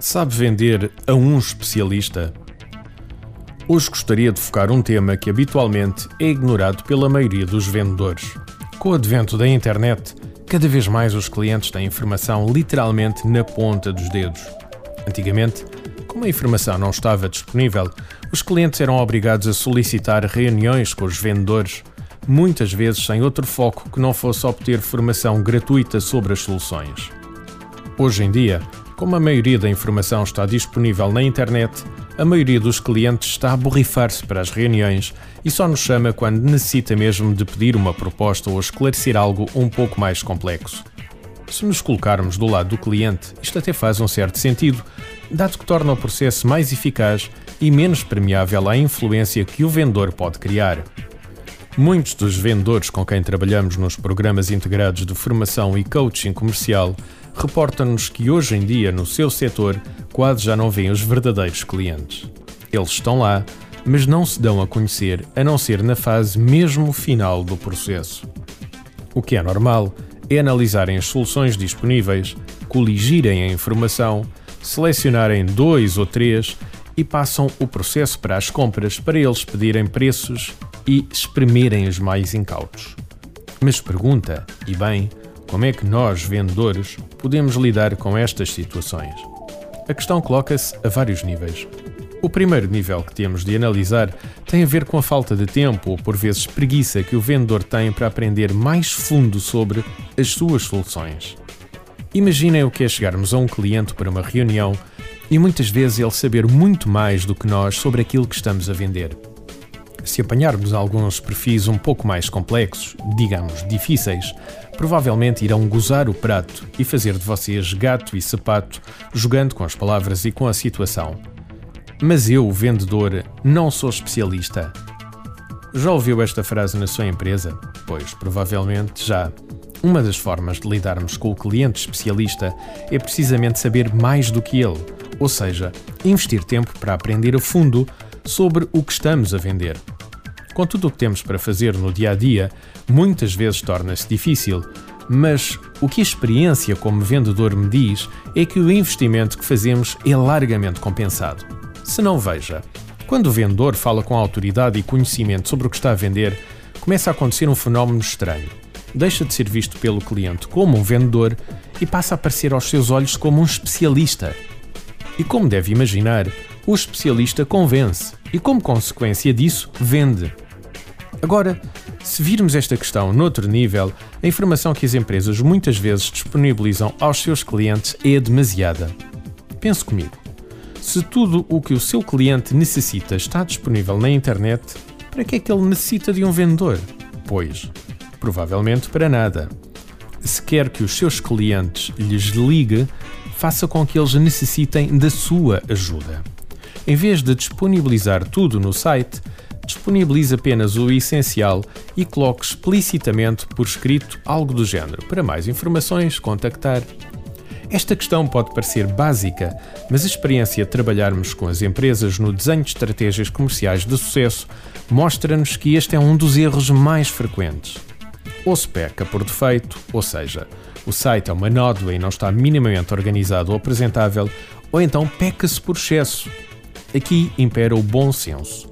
Sabe vender a um especialista? Hoje gostaria de focar um tema que habitualmente é ignorado pela maioria dos vendedores. Com o advento da internet, cada vez mais os clientes têm informação literalmente na ponta dos dedos. Antigamente, como a informação não estava disponível, os clientes eram obrigados a solicitar reuniões com os vendedores, muitas vezes sem outro foco que não fosse obter formação gratuita sobre as soluções. Hoje em dia, como a maioria da informação está disponível na internet, a maioria dos clientes está a borrifar-se para as reuniões e só nos chama quando necessita mesmo de pedir uma proposta ou esclarecer algo um pouco mais complexo. Se nos colocarmos do lado do cliente, isto até faz um certo sentido, dado que torna o processo mais eficaz e menos permeável à influência que o vendedor pode criar. Muitos dos vendedores com quem trabalhamos nos programas integrados de formação e coaching comercial reportam-nos que hoje em dia no seu setor quase já não vêem os verdadeiros clientes. Eles estão lá, mas não se dão a conhecer a não ser na fase mesmo final do processo. O que é normal é analisarem as soluções disponíveis, coligirem a informação, selecionarem dois ou três e passam o processo para as compras para eles pedirem preços e espremerem os mais incautos. Mas pergunta, e bem, como é que nós, vendedores, podemos lidar com estas situações? A questão coloca-se a vários níveis. O primeiro nível que temos de analisar tem a ver com a falta de tempo ou, por vezes, preguiça que o vendedor tem para aprender mais fundo sobre as suas soluções. Imaginem o que é chegarmos a um cliente para uma reunião e muitas vezes ele saber muito mais do que nós sobre aquilo que estamos a vender. Se apanharmos alguns perfis um pouco mais complexos, digamos difíceis, provavelmente irão gozar o prato e fazer de vocês gato e sapato, jogando com as palavras e com a situação. Mas eu, vendedor, não sou especialista. Já ouviu esta frase na sua empresa? Pois, provavelmente já. Uma das formas de lidarmos com o cliente especialista é precisamente saber mais do que ele, ou seja, investir tempo para aprender a fundo sobre o que estamos a vender. Com tudo o que temos para fazer no dia a dia, muitas vezes torna-se difícil, mas o que a experiência como vendedor me diz é que o investimento que fazemos é largamente compensado. Se não veja, quando o vendedor fala com autoridade e conhecimento sobre o que está a vender, começa a acontecer um fenómeno estranho. Deixa de ser visto pelo cliente como um vendedor e passa a aparecer aos seus olhos como um especialista. E como deve imaginar, o especialista convence e, como consequência disso, vende. Agora, se virmos esta questão noutro nível, a informação que as empresas muitas vezes disponibilizam aos seus clientes é demasiada. Pense comigo. Se tudo o que o seu cliente necessita está disponível na internet, para que é que ele necessita de um vendedor? Pois, provavelmente para nada. Se quer que os seus clientes lhes ligue, faça com que eles necessitem da sua ajuda. Em vez de disponibilizar tudo no site, disponibilize apenas o essencial e coloque explicitamente por escrito algo do género. Para mais informações, contactar. Esta questão pode parecer básica, mas a experiência de trabalharmos com as empresas no desenho de estratégias comerciais de sucesso mostra-nos que este é um dos erros mais frequentes. Ou se peca por defeito, ou seja, o site é uma nódoa e não está minimamente organizado ou apresentável, ou então peca-se por excesso. Aqui impera o bom senso.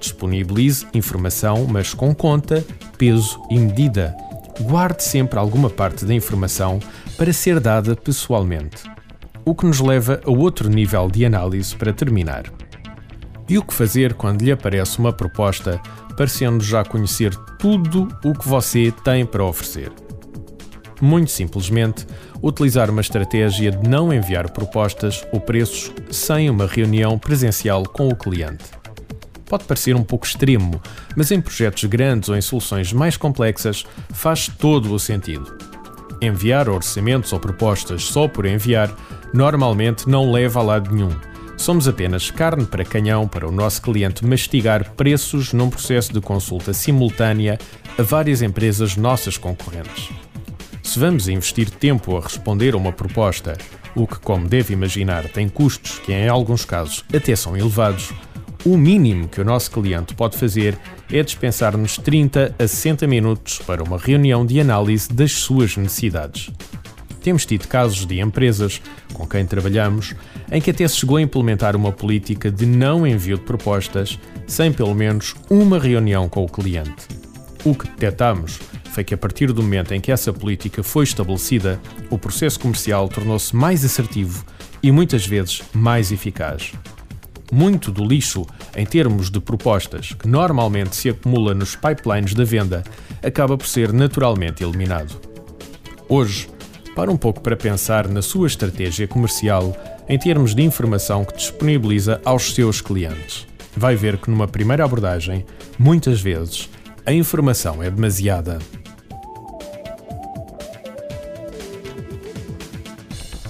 Disponibilize informação, mas com conta, peso e medida. Guarde sempre alguma parte da informação para ser dada pessoalmente. O que nos leva a outro nível de análise para terminar. E o que fazer quando lhe aparece uma proposta parecendo já conhecer tudo o que você tem para oferecer? Muito simplesmente, utilizar uma estratégia de não enviar propostas ou preços sem uma reunião presencial com o cliente. Pode parecer um pouco extremo, mas em projetos grandes ou em soluções mais complexas faz todo o sentido. Enviar orçamentos ou propostas só por enviar normalmente não leva a lado nenhum. Somos apenas carne para canhão para o nosso cliente mastigar preços num processo de consulta simultânea a várias empresas nossas concorrentes. Se vamos investir tempo a responder a uma proposta, o que, como deve imaginar, tem custos que em alguns casos até são elevados, o mínimo que o nosso cliente pode fazer é dispensar-nos 30 a 60 minutos para uma reunião de análise das suas necessidades. Temos tido casos de empresas com quem trabalhamos em que até se chegou a implementar uma política de não envio de propostas sem pelo menos uma reunião com o cliente. O que detectamos foi que a partir do momento em que essa política foi estabelecida, o processo comercial tornou-se mais assertivo e muitas vezes mais eficaz. Muito do lixo, em termos de propostas, que normalmente se acumula nos pipelines da venda, acaba por ser naturalmente eliminado. Hoje, para um pouco para pensar na sua estratégia comercial em termos de informação que disponibiliza aos seus clientes. Vai ver que numa primeira abordagem, muitas vezes, a informação é demasiada.